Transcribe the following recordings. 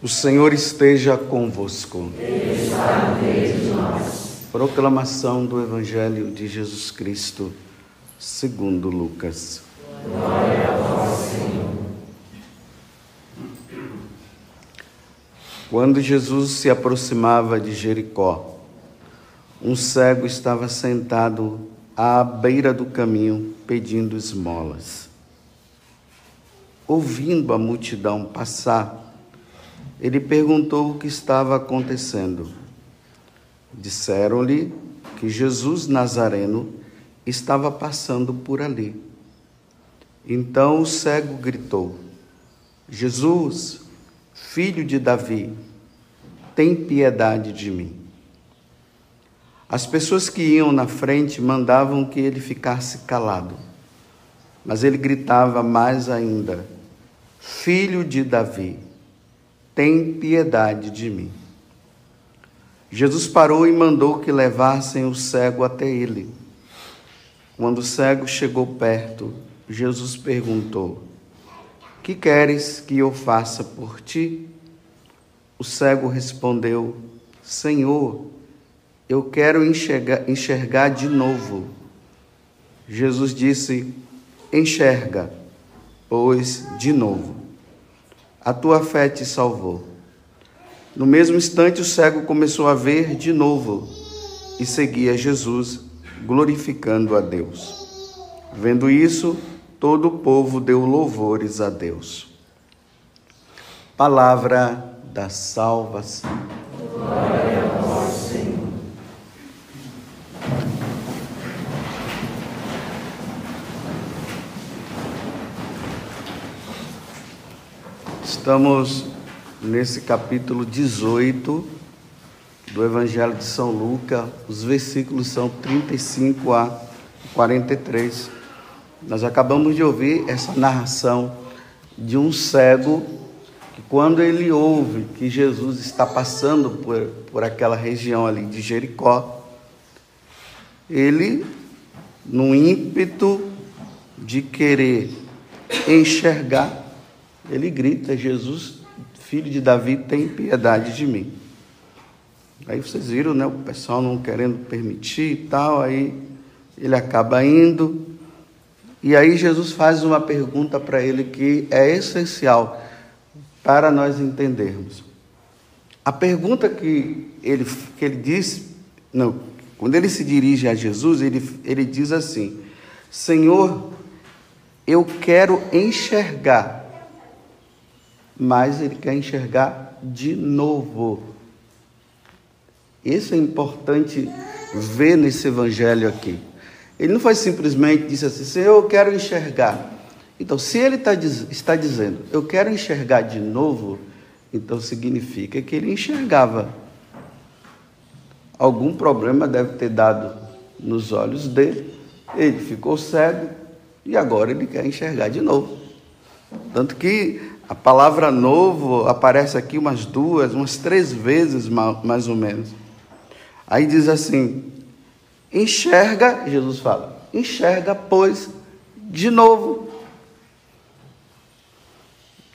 O Senhor esteja convosco. Ele está nós. Proclamação do Evangelho de Jesus Cristo, segundo Lucas. Glória a vós, Senhor. Quando Jesus se aproximava de Jericó, um cego estava sentado à beira do caminho pedindo esmolas. Ouvindo a multidão passar, ele perguntou o que estava acontecendo. Disseram-lhe que Jesus Nazareno estava passando por ali. Então o cego gritou: Jesus, filho de Davi, tem piedade de mim. As pessoas que iam na frente mandavam que ele ficasse calado, mas ele gritava mais ainda: Filho de Davi, tem piedade de mim. Jesus parou e mandou que levassem o cego até ele. Quando o cego chegou perto, Jesus perguntou: Que queres que eu faça por ti? O cego respondeu: Senhor, eu quero enxergar, enxergar de novo. Jesus disse: Enxerga, pois de novo a tua fé te salvou. No mesmo instante, o cego começou a ver de novo e seguia Jesus, glorificando a Deus. Vendo isso, todo o povo deu louvores a Deus. Palavra da salvação. Glória Estamos nesse capítulo 18 do Evangelho de São Lucas, os versículos são 35 a 43. Nós acabamos de ouvir essa narração de um cego que, quando ele ouve que Jesus está passando por, por aquela região ali de Jericó, ele, no ímpeto de querer enxergar, ele grita: Jesus, filho de Davi, tem piedade de mim. Aí vocês viram, né? O pessoal não querendo permitir e tal, aí ele acaba indo. E aí Jesus faz uma pergunta para ele que é essencial para nós entendermos. A pergunta que ele, que ele disse, não, quando ele se dirige a Jesus, ele, ele diz assim: Senhor, eu quero enxergar mas ele quer enxergar de novo. Isso é importante ver nesse evangelho aqui. Ele não foi simplesmente disse assim, Senhor, eu quero enxergar. Então, se ele está, está dizendo, eu quero enxergar de novo, então significa que ele enxergava. Algum problema deve ter dado nos olhos dele, ele ficou cego e agora ele quer enxergar de novo. Tanto que a palavra novo aparece aqui umas duas, umas três vezes mais ou menos. Aí diz assim: enxerga, Jesus fala, enxerga, pois, de novo.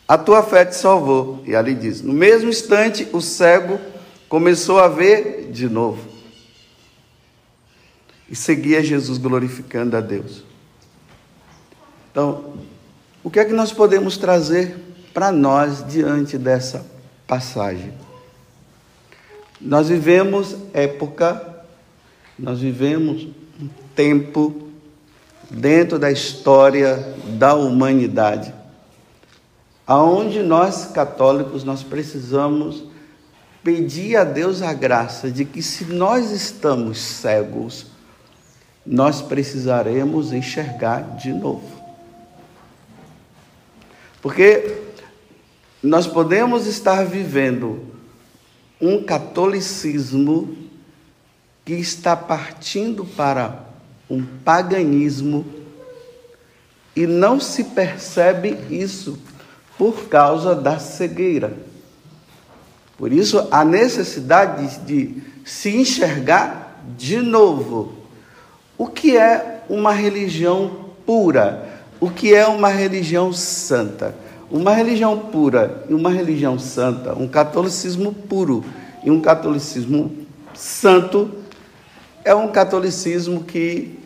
A tua fé te salvou. E ali diz: no mesmo instante, o cego começou a ver de novo. E seguia Jesus glorificando a Deus. Então, o que é que nós podemos trazer para nós diante dessa passagem. Nós vivemos época, nós vivemos um tempo dentro da história da humanidade, aonde nós católicos nós precisamos pedir a Deus a graça de que se nós estamos cegos, nós precisaremos enxergar de novo. Porque nós podemos estar vivendo um catolicismo que está partindo para um paganismo e não se percebe isso por causa da cegueira. Por isso, a necessidade de se enxergar de novo. O que é uma religião pura? O que é uma religião santa? Uma religião pura e uma religião santa, um catolicismo puro e um catolicismo santo, é um catolicismo que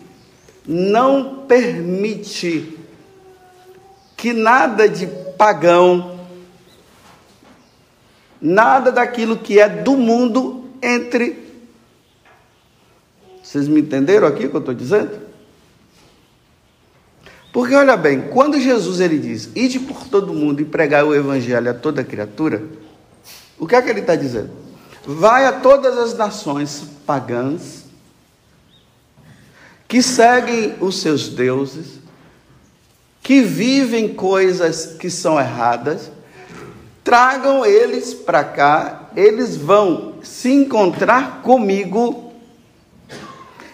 não permite que nada de pagão, nada daquilo que é do mundo entre. Vocês me entenderam aqui o que eu estou dizendo? Porque olha bem, quando Jesus ele diz, ide por todo mundo e pregar o evangelho a toda criatura, o que é que ele está dizendo? Vai a todas as nações pagãs que seguem os seus deuses, que vivem coisas que são erradas, tragam eles para cá, eles vão se encontrar comigo,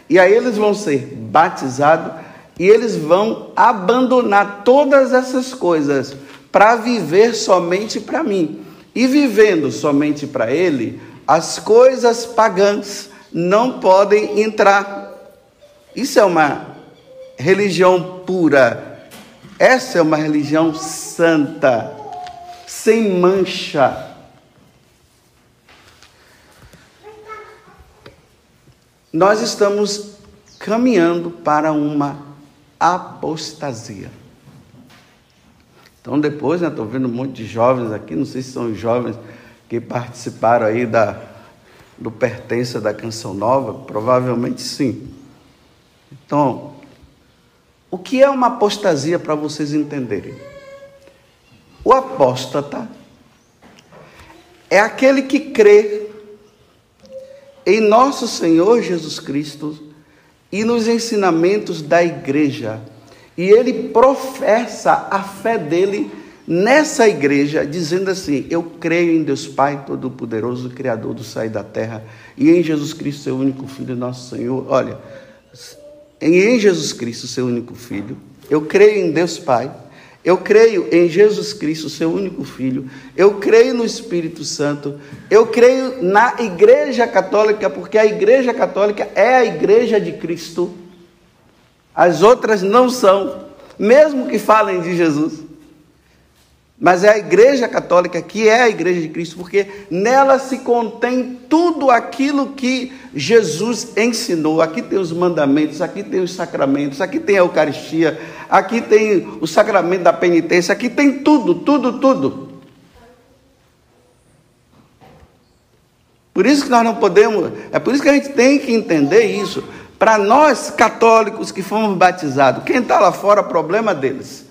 e aí eles vão ser batizados, e eles vão abandonar todas essas coisas para viver somente para mim. E vivendo somente para Ele, as coisas pagãs não podem entrar. Isso é uma religião pura. Essa é uma religião santa, sem mancha. Nós estamos caminhando para uma apostasia. Então depois, né, estou vendo um monte de jovens aqui, não sei se são os jovens que participaram aí da, do Pertença da Canção Nova, provavelmente sim. Então, o que é uma apostasia para vocês entenderem? O apóstata é aquele que crê em nosso Senhor Jesus Cristo e nos ensinamentos da igreja. E ele professa a fé dele nessa igreja, dizendo assim: Eu creio em Deus Pai Todo-Poderoso, Criador do céu e da terra, e em Jesus Cristo, seu único Filho, nosso Senhor. Olha, em Jesus Cristo, seu único Filho, eu creio em Deus Pai, eu creio em Jesus Cristo, seu único Filho, eu creio no Espírito Santo, eu creio na Igreja Católica, porque a Igreja Católica é a Igreja de Cristo, as outras não são, mesmo que falem de Jesus. Mas é a Igreja Católica que é a Igreja de Cristo, porque nela se contém tudo aquilo que Jesus ensinou. Aqui tem os mandamentos, aqui tem os sacramentos, aqui tem a Eucaristia, aqui tem o sacramento da penitência, aqui tem tudo, tudo, tudo. Por isso que nós não podemos, é por isso que a gente tem que entender isso. Para nós católicos que fomos batizados, quem está lá fora, problema deles.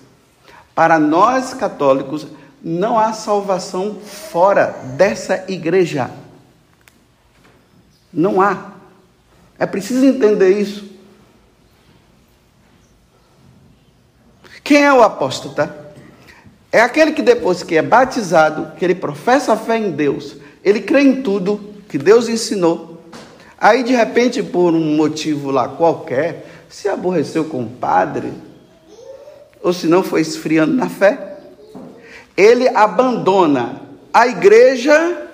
Para nós católicos, não há salvação fora dessa igreja. Não há. É preciso entender isso. Quem é o apóstolo? Tá? É aquele que depois que é batizado, que ele professa a fé em Deus, ele crê em tudo que Deus ensinou. Aí de repente, por um motivo lá qualquer, se aborreceu com o padre, ou se não foi esfriando na fé, ele abandona a igreja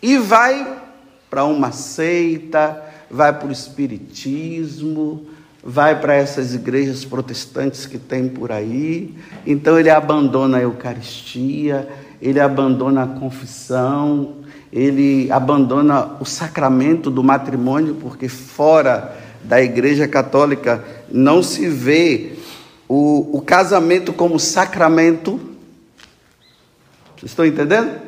e vai para uma seita, vai para o espiritismo, vai para essas igrejas protestantes que tem por aí. Então ele abandona a Eucaristia, ele abandona a confissão, ele abandona o sacramento do matrimônio, porque fora da Igreja Católica não se vê o, o casamento como sacramento. Vocês estão entendendo?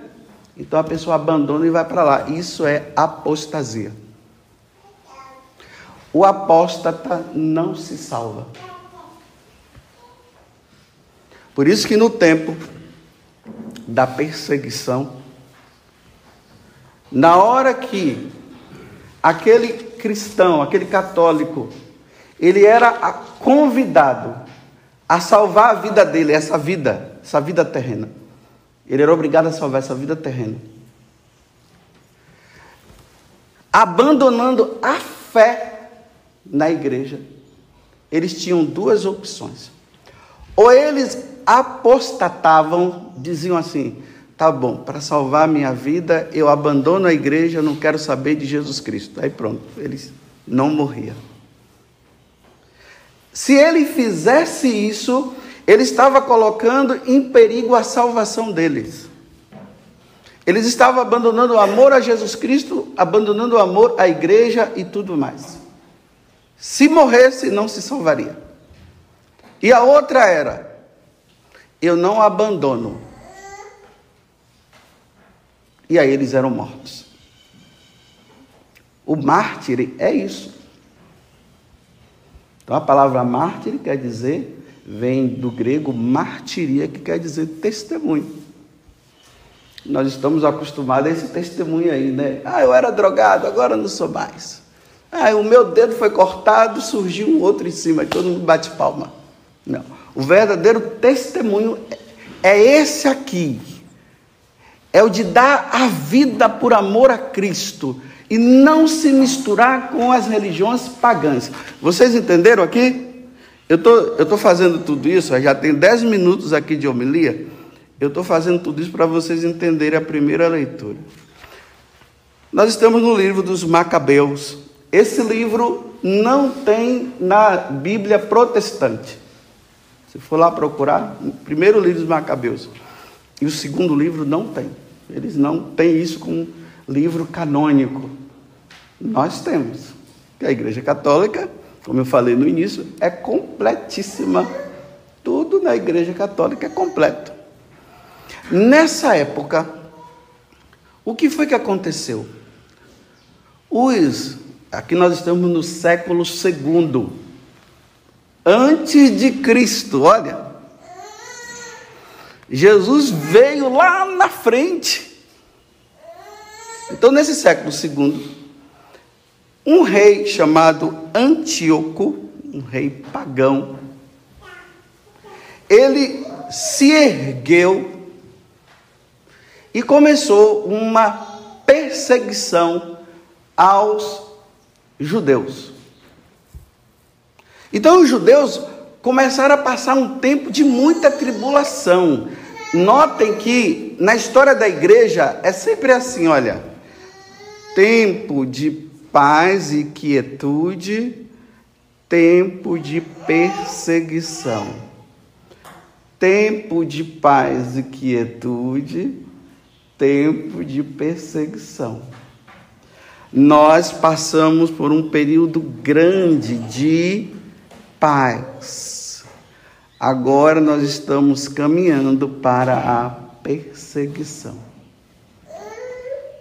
Então a pessoa abandona e vai para lá. Isso é apostasia. O apóstata não se salva. Por isso que no tempo da perseguição, na hora que aquele cristão, aquele católico, ele era convidado a salvar a vida dele, essa vida, essa vida terrena. Ele era obrigado a salvar essa vida terrena. Abandonando a fé na igreja, eles tinham duas opções. Ou eles apostatavam, diziam assim: tá bom, para salvar a minha vida, eu abandono a igreja, não quero saber de Jesus Cristo. Aí pronto, eles não morriam. Se ele fizesse isso, ele estava colocando em perigo a salvação deles. Eles estavam abandonando o amor a Jesus Cristo, abandonando o amor à igreja e tudo mais. Se morresse, não se salvaria. E a outra era: eu não abandono. E aí eles eram mortos. O mártir é isso. Então a palavra mártir quer dizer, vem do grego martiria, que quer dizer testemunho. Nós estamos acostumados a esse testemunho aí, né? Ah, eu era drogado, agora não sou mais. Ah, o meu dedo foi cortado, surgiu um outro em cima, todo mundo bate palma. Não. O verdadeiro testemunho é esse aqui. É o de dar a vida por amor a Cristo e não se misturar com as religiões pagãs. Vocês entenderam aqui? Eu tô, estou tô fazendo tudo isso, já tem 10 minutos aqui de homilia. Eu estou fazendo tudo isso para vocês entenderem a primeira leitura. Nós estamos no livro dos Macabeus. Esse livro não tem na Bíblia protestante. Se for lá procurar, primeiro livro dos Macabeus. E o segundo livro não tem. Eles não têm isso como livro canônico. Nós temos. Que a Igreja Católica, como eu falei no início, é completíssima. Tudo na Igreja Católica é completo. Nessa época, o que foi que aconteceu? Os, aqui nós estamos no século segundo, antes de Cristo, olha. Jesus veio lá na frente. Então, nesse século segundo, um rei chamado Antíoco, um rei pagão, ele se ergueu e começou uma perseguição aos judeus. Então os judeus começaram a passar um tempo de muita tribulação. Notem que na história da igreja é sempre assim, olha, tempo de paz e quietude, tempo de perseguição. Tempo de paz e quietude, tempo de perseguição. Nós passamos por um período grande de paz. Agora nós estamos caminhando para a perseguição.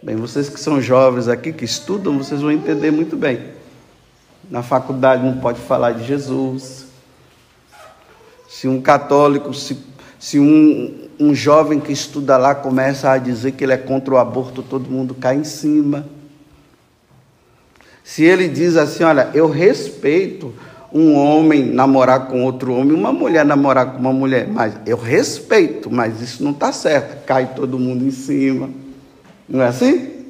Bem, vocês que são jovens aqui, que estudam, vocês vão entender muito bem. Na faculdade não pode falar de Jesus. Se um católico, se, se um, um jovem que estuda lá começa a dizer que ele é contra o aborto, todo mundo cai em cima. Se ele diz assim, olha, eu respeito um homem namorar com outro homem, uma mulher namorar com uma mulher, mas eu respeito, mas isso não está certo, cai todo mundo em cima. Não é assim?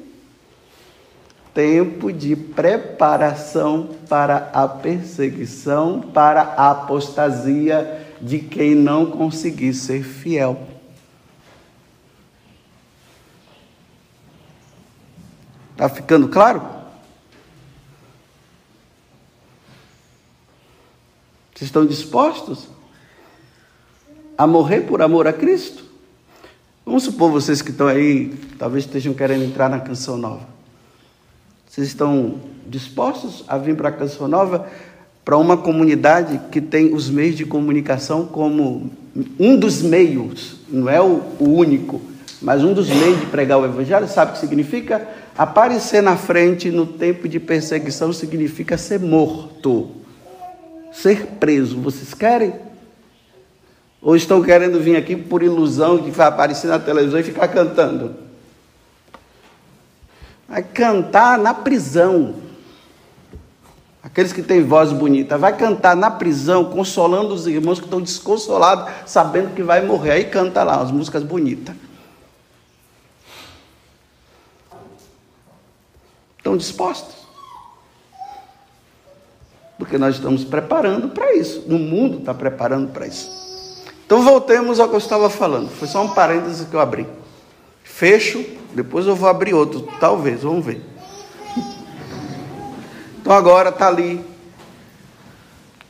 Tempo de preparação para a perseguição, para a apostasia de quem não conseguir ser fiel. Está ficando claro? Vocês estão dispostos a morrer por amor a Cristo? Vamos supor vocês que estão aí, talvez estejam querendo entrar na canção nova. Vocês estão dispostos a vir para a canção nova para uma comunidade que tem os meios de comunicação como um dos meios, não é o, único, mas um dos meios de pregar o evangelho, sabe o que significa? Aparecer na frente no tempo de perseguição significa ser morto, ser preso. Vocês querem? Ou estão querendo vir aqui por ilusão de aparecer na televisão e ficar cantando? Vai cantar na prisão. Aqueles que têm voz bonita, vai cantar na prisão, consolando os irmãos que estão desconsolados, sabendo que vai morrer. Aí canta lá as músicas bonitas. Estão dispostos? Porque nós estamos preparando para isso. O mundo está preparando para isso. Então voltemos ao que eu estava falando. Foi só um parêntese que eu abri. Fecho, depois eu vou abrir outro, talvez, vamos ver. Então agora está ali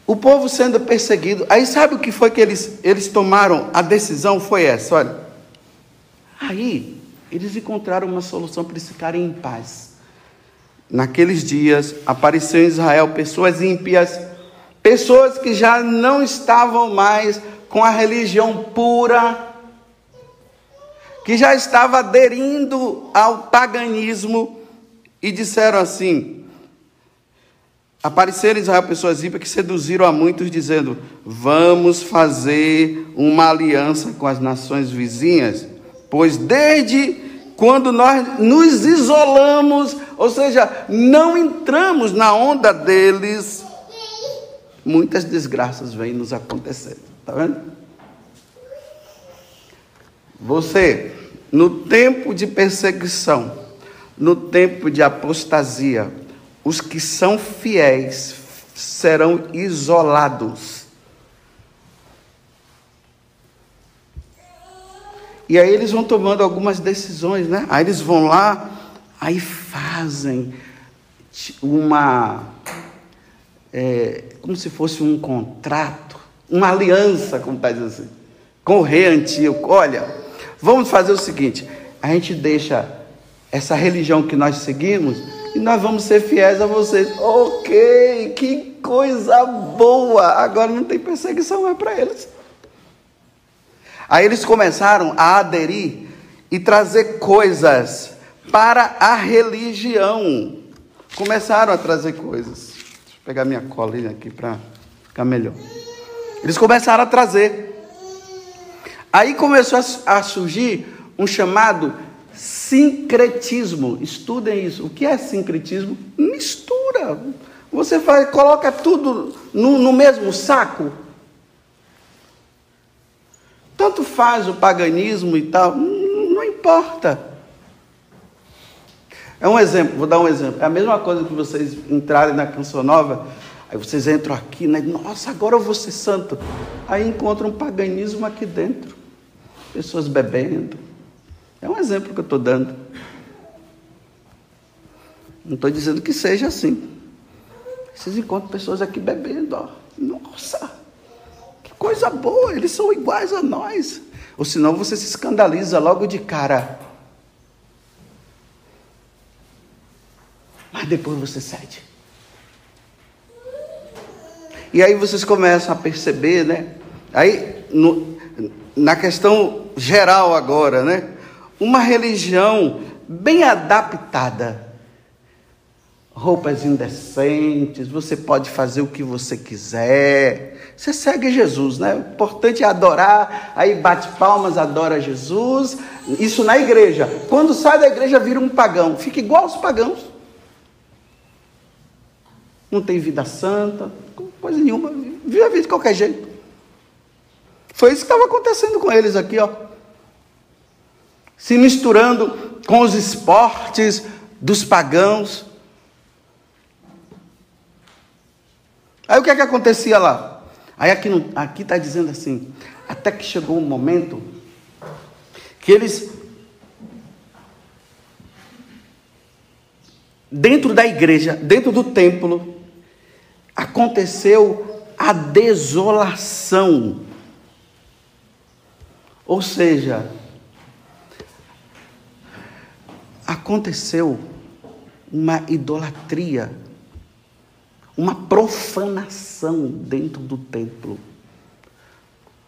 o povo sendo perseguido. Aí sabe o que foi que eles, eles tomaram? A decisão foi essa, olha. Aí eles encontraram uma solução para eles ficarem em paz. Naqueles dias apareceu em Israel pessoas ímpias, pessoas que já não estavam mais com a religião pura, que já estava aderindo ao paganismo e disseram assim: Apareceram em Israel pessoas ímpias que seduziram a muitos, dizendo: Vamos fazer uma aliança com as nações vizinhas, pois desde quando nós nos isolamos, ou seja, não entramos na onda deles, muitas desgraças vêm nos acontecendo. Está vendo? Você, no tempo de perseguição, no tempo de apostasia, os que são fiéis serão isolados. E aí eles vão tomando algumas decisões, né? Aí eles vão lá, aí fazem uma. É, como se fosse um contrato, uma aliança, como está dizendo assim, com o rei antigo. Olha, vamos fazer o seguinte: a gente deixa essa religião que nós seguimos e nós vamos ser fiéis a vocês. Ok, que coisa boa! Agora não tem perseguição mais para eles. Aí eles começaram a aderir e trazer coisas para a religião. Começaram a trazer coisas. Deixa eu pegar minha colinha aqui para ficar melhor. Eles começaram a trazer. Aí começou a surgir um chamado Sincretismo. Estudem isso. O que é sincretismo? Mistura. Você faz, coloca tudo no, no mesmo saco. Tanto faz o paganismo e tal, não, não importa. É um exemplo, vou dar um exemplo. É a mesma coisa que vocês entrarem na canção nova, aí vocês entram aqui, né? Nossa, agora eu vou ser santo. Aí encontram um paganismo aqui dentro. Pessoas bebendo, é um exemplo que eu estou dando. Não estou dizendo que seja assim. Vocês encontram pessoas aqui bebendo, ó. Nossa, que coisa boa, eles são iguais a nós. Ou senão você se escandaliza logo de cara. Mas depois você cede. E aí vocês começam a perceber, né? Aí, no, na questão geral agora, né? uma religião bem adaptada. Roupas indecentes, você pode fazer o que você quiser. Você segue Jesus, né? O importante é adorar, aí bate palmas, adora Jesus. Isso na igreja. Quando sai da igreja, vira um pagão. Fica igual aos pagãos. Não tem vida santa, coisa nenhuma. Vive a vida de qualquer jeito. Foi isso que estava acontecendo com eles aqui, ó se misturando com os esportes dos pagãos. Aí o que é que acontecia lá? Aí aqui está dizendo assim, até que chegou um momento que eles dentro da igreja, dentro do templo, aconteceu a desolação. Ou seja, aconteceu uma idolatria, uma profanação dentro do templo.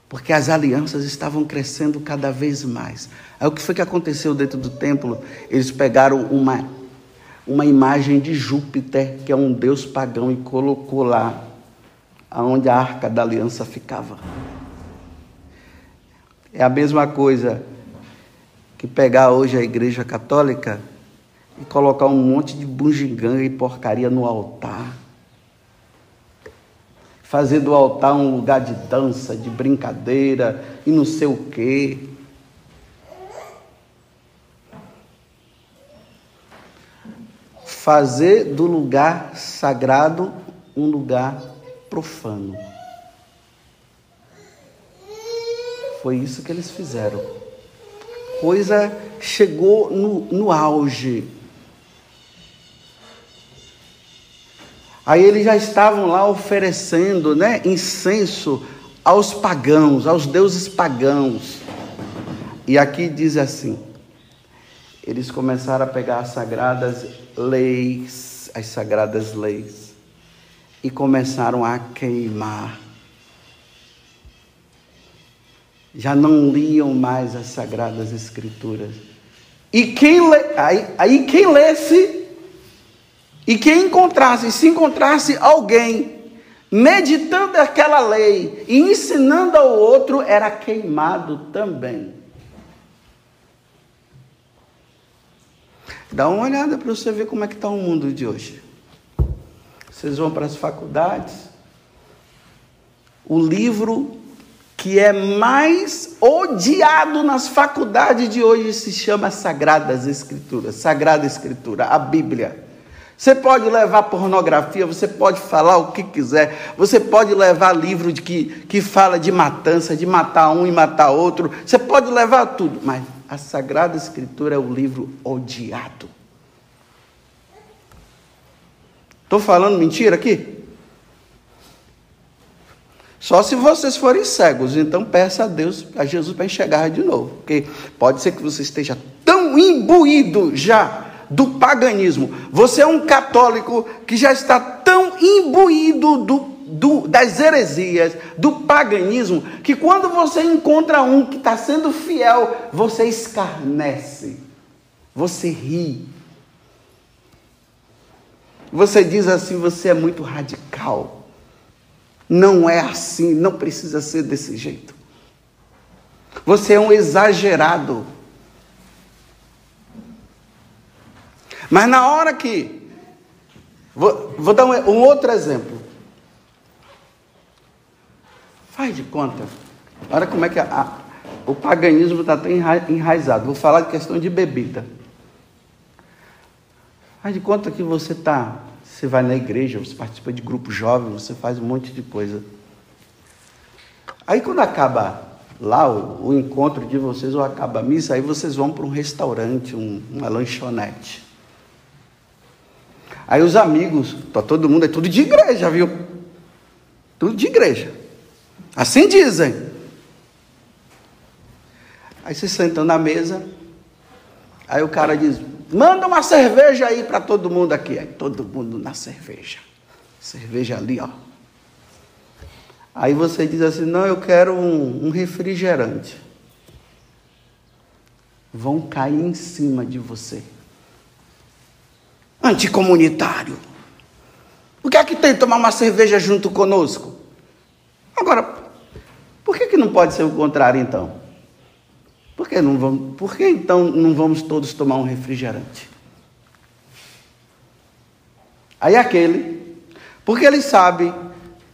Porque as alianças estavam crescendo cada vez mais. Aí o que foi que aconteceu dentro do templo? Eles pegaram uma, uma imagem de Júpiter, que é um deus pagão, e colocou lá onde a arca da aliança ficava. É a mesma coisa que pegar hoje a igreja católica e colocar um monte de bugiganga e porcaria no altar. Fazer do altar um lugar de dança, de brincadeira e não sei o quê. Fazer do lugar sagrado um lugar profano. Foi isso que eles fizeram coisa chegou no, no auge. Aí eles já estavam lá oferecendo né, incenso aos pagãos, aos deuses pagãos. E aqui diz assim: eles começaram a pegar as sagradas leis, as sagradas leis, e começaram a queimar. Já não liam mais as sagradas escrituras. E quem lê, aí, aí quem lesse e quem encontrasse, se encontrasse alguém meditando aquela lei e ensinando ao outro, era queimado também. Dá uma olhada para você ver como é que está o mundo de hoje. Vocês vão para as faculdades. O livro que é mais odiado nas faculdades de hoje se chama Sagradas Escrituras, Sagrada Escritura, a Bíblia. Você pode levar pornografia, você pode falar o que quiser, você pode levar livro de que, que fala de matança, de matar um e matar outro, você pode levar tudo, mas a Sagrada Escritura é o livro odiado. Estou falando mentira aqui? Só se vocês forem cegos, então peça a Deus, a Jesus para enxergar de novo. Porque pode ser que você esteja tão imbuído já do paganismo. Você é um católico que já está tão imbuído do, do, das heresias, do paganismo, que quando você encontra um que está sendo fiel, você escarnece, você ri. Você diz assim: você é muito radical. Não é assim, não precisa ser desse jeito. Você é um exagerado. Mas na hora que. Vou, vou dar um, um, outro exemplo. Faz de conta. Olha como é que a, a, o paganismo está tão enraizado. Vou falar de questão de bebida. Faz de conta que você está. Você vai na igreja, você participa de grupo jovem, você faz um monte de coisa. Aí quando acaba lá o, o encontro de vocês, ou acaba a missa, aí vocês vão para um restaurante, um, uma lanchonete. Aí os amigos, tá todo mundo, é tudo de igreja, viu? Tudo de igreja. Assim dizem. Aí se sentam na mesa, aí o cara diz: manda uma cerveja aí para todo mundo aqui. Aí todo mundo na cerveja. Cerveja ali, ó. Aí você diz assim: não, eu quero um, um refrigerante. Vão cair em cima de você anticomunitário. O que é que tem tomar uma cerveja junto conosco? Agora, que, que não pode ser o contrário então? Por que, não vamos, por que então não vamos todos tomar um refrigerante? Aí aquele, porque ele sabe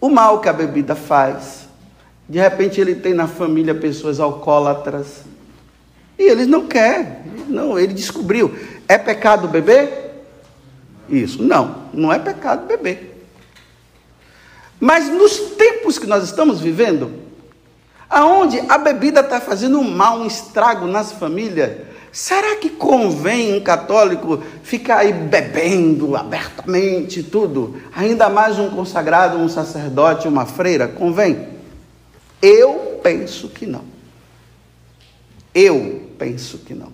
o mal que a bebida faz. De repente ele tem na família pessoas alcoólatras. E eles não quer. Não, ele descobriu. É pecado beber? isso. Não, não é pecado beber. Mas nos tempos que nós estamos vivendo, aonde a bebida está fazendo um mal, um estrago nas famílias, será que convém um católico ficar aí bebendo abertamente tudo? Ainda mais um consagrado, um sacerdote, uma freira? Convém? Eu penso que não. Eu penso que não.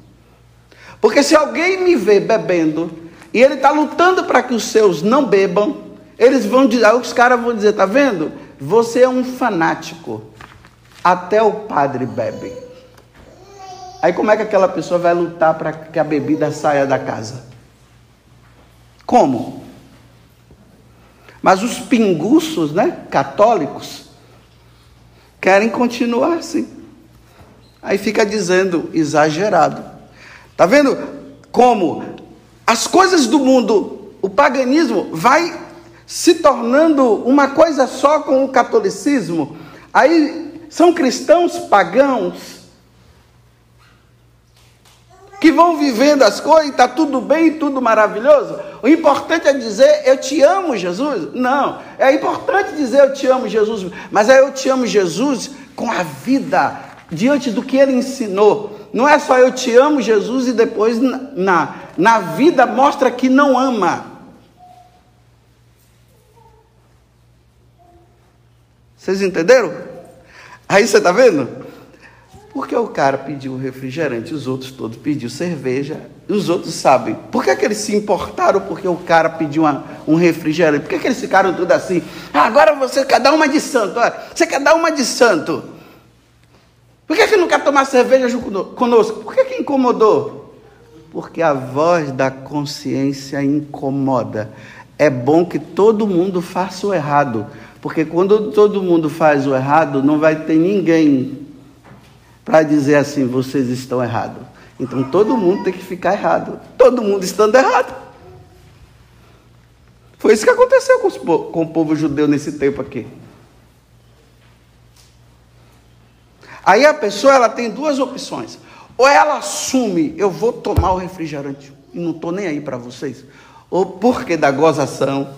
Porque se alguém me vê bebendo, e ele está lutando para que os seus não bebam, eles vão dizer, os caras vão dizer, tá vendo? Você é um fanático. Até o padre bebe. Aí como é que aquela pessoa vai lutar para que a bebida saia da casa? Como? Mas os pinguços, né, católicos, querem continuar assim. Aí fica dizendo exagerado. Tá vendo como as coisas do mundo, o paganismo vai se tornando uma coisa só com o catolicismo. Aí são cristãos pagãos que vão vivendo as coisas, está tudo bem, tudo maravilhoso. O importante é dizer eu te amo, Jesus? Não, é importante dizer eu te amo, Jesus, mas é eu te amo, Jesus, com a vida diante do que ele ensinou. Não é só eu te amo, Jesus, e depois na, na vida mostra que não ama. Vocês entenderam? Aí você está vendo? Porque o cara pediu refrigerante, os outros todos pediu cerveja, e os outros sabem. Por que, que eles se importaram porque o cara pediu uma, um refrigerante? Por que, que eles ficaram tudo assim? Ah, agora você quer dar uma de santo, olha, você quer dar uma de santo. Por que, que não quer tomar cerveja conosco? Por que, que incomodou? Porque a voz da consciência incomoda. É bom que todo mundo faça o errado porque quando todo mundo faz o errado, não vai ter ninguém para dizer assim: vocês estão errados. Então todo mundo tem que ficar errado. Todo mundo estando errado. Foi isso que aconteceu com, os, com o povo judeu nesse tempo aqui. Aí a pessoa ela tem duas opções. Ou ela assume, eu vou tomar o refrigerante e não estou nem aí para vocês. Ou porque da gozação,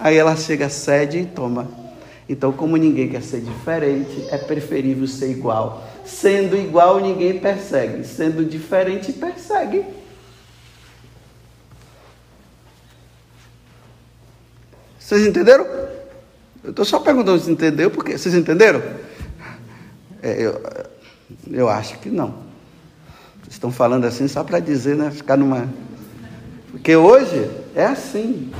aí ela chega, cede e toma. Então, como ninguém quer ser diferente, é preferível ser igual. Sendo igual, ninguém persegue. Sendo diferente, persegue. Vocês entenderam? Eu estou só perguntando se entendeu, porque vocês entenderam? É, eu, eu acho que não. Vocês estão falando assim só para dizer, né? Ficar numa. Porque hoje é assim.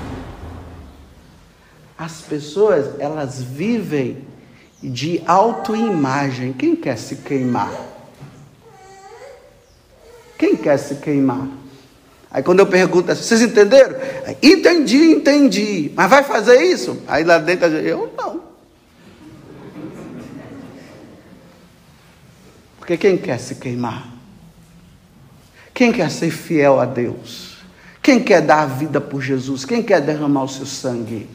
As pessoas, elas vivem de autoimagem. Quem quer se queimar? Quem quer se queimar? Aí quando eu pergunto assim, vocês entenderam? Entendi, entendi. Mas vai fazer isso? Aí lá dentro eu não. Porque quem quer se queimar? Quem quer ser fiel a Deus? Quem quer dar a vida por Jesus? Quem quer derramar o seu sangue?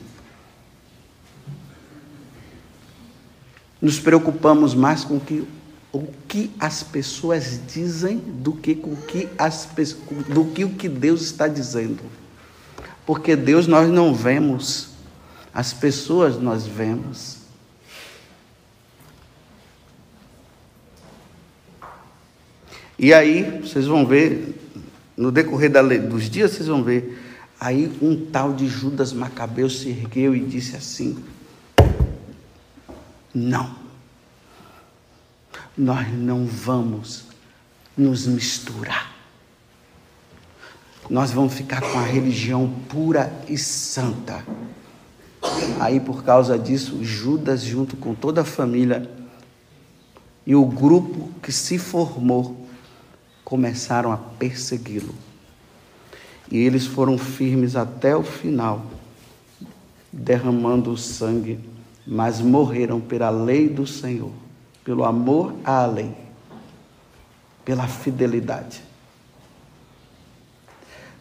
Nos preocupamos mais com que, o que as pessoas dizem do que com que as, do que o que Deus está dizendo. Porque Deus nós não vemos, as pessoas nós vemos. E aí, vocês vão ver, no decorrer da, dos dias, vocês vão ver, aí um tal de Judas Macabeu se ergueu e disse assim: não. Nós não vamos nos misturar. Nós vamos ficar com a religião pura e santa. Aí, por causa disso, Judas, junto com toda a família e o grupo que se formou, começaram a persegui-lo. E eles foram firmes até o final, derramando o sangue mas morreram pela lei do Senhor, pelo amor à lei, pela fidelidade.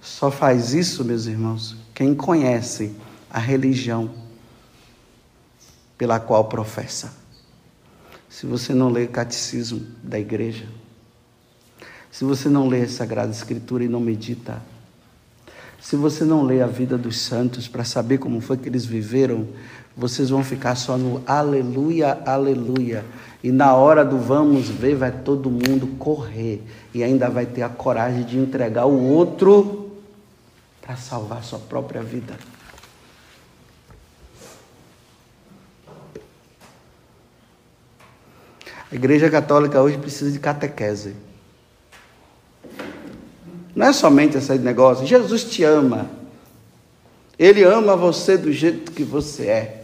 Só faz isso, meus irmãos, quem conhece a religião pela qual professa. Se você não lê o catecismo da igreja, se você não lê a Sagrada Escritura e não medita, se você não lê a vida dos santos para saber como foi que eles viveram, vocês vão ficar só no aleluia, aleluia. E na hora do vamos ver, vai todo mundo correr. E ainda vai ter a coragem de entregar o outro para salvar sua própria vida. A Igreja Católica hoje precisa de catequese. Não é somente esse negócio. Jesus te ama. Ele ama você do jeito que você é.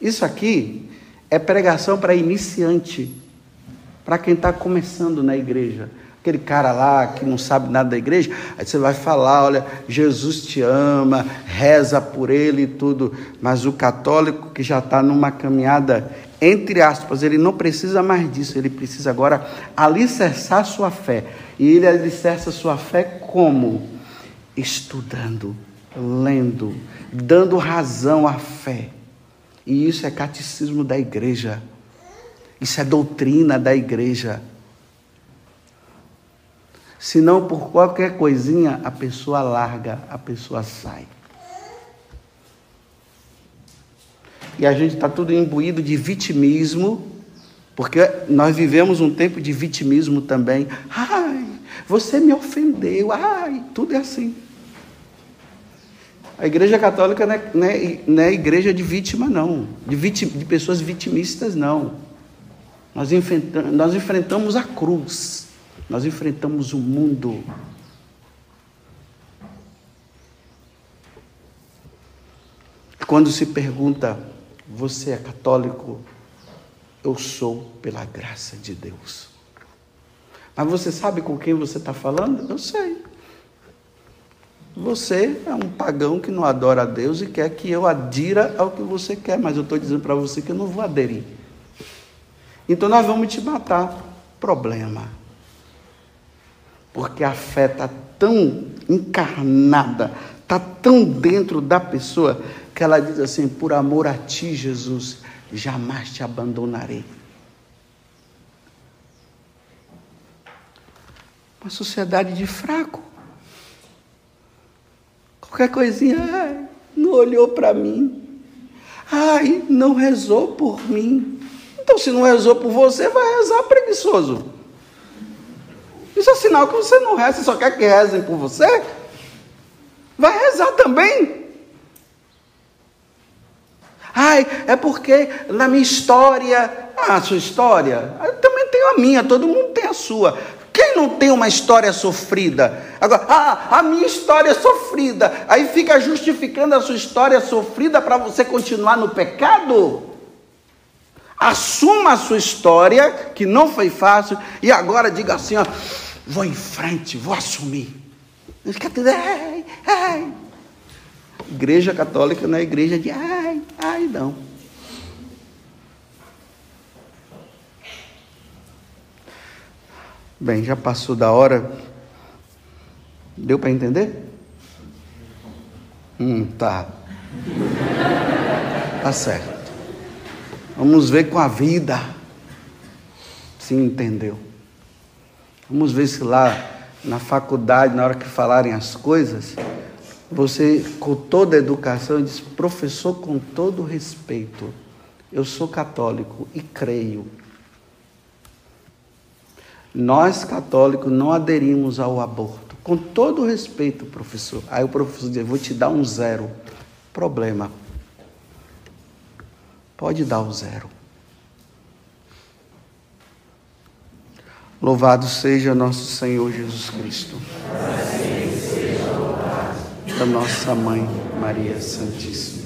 Isso aqui é pregação para iniciante, para quem está começando na igreja. Aquele cara lá que não sabe nada da igreja, aí você vai falar: olha, Jesus te ama, reza por ele e tudo. Mas o católico que já está numa caminhada, entre aspas, ele não precisa mais disso, ele precisa agora alicerçar sua fé. E ele alicerça sua fé como? Estudando, lendo, dando razão à fé. E isso é catecismo da igreja. Isso é doutrina da igreja. Se não por qualquer coisinha, a pessoa larga, a pessoa sai. E a gente está tudo imbuído de vitimismo, porque nós vivemos um tempo de vitimismo também. Ai, você me ofendeu, ai, tudo é assim. A igreja católica não é, não é, não é igreja de vítima, não. De, vitim, de pessoas vitimistas, não. Nós enfrentamos, nós enfrentamos a cruz. Nós enfrentamos o mundo. Quando se pergunta, você é católico? Eu sou pela graça de Deus. Mas você sabe com quem você está falando? Eu sei. Você é um pagão que não adora a Deus e quer que eu adira ao que você quer, mas eu estou dizendo para você que eu não vou aderir. Então nós vamos te matar. Problema. Porque a fé está tão encarnada, está tão dentro da pessoa, que ela diz assim: por amor a ti, Jesus, jamais te abandonarei. Uma sociedade de fraco. Qualquer coisinha, ai, não olhou para mim. Ai, não rezou por mim. Então, se não rezou por você, vai rezar preguiçoso. Isso é sinal que você não reza, só quer que rezem por você. Vai rezar também. Ai, é porque na minha história, ah, a sua história, eu também tenho a minha, todo mundo tem a sua. Quem não tem uma história sofrida? Agora, ah, a minha história é sofrida. Aí fica justificando a sua história sofrida para você continuar no pecado? Assuma a sua história, que não foi fácil, e agora diga assim: ó, vou em frente, vou assumir. Não fica ai, ai. Igreja católica não é igreja de ai, ai, não. Bem, já passou da hora. Deu para entender? Hum, tá. Tá certo. Vamos ver com a vida se entendeu. Vamos ver se lá na faculdade, na hora que falarem as coisas, você, com toda a educação, diz: professor, com todo respeito, eu sou católico e creio nós católicos não aderimos ao aborto. Com todo respeito, professor. Aí o professor diz: Vou te dar um zero. Problema. Pode dar o zero. Louvado seja nosso Senhor Jesus Cristo. Da nossa mãe, Maria Santíssima.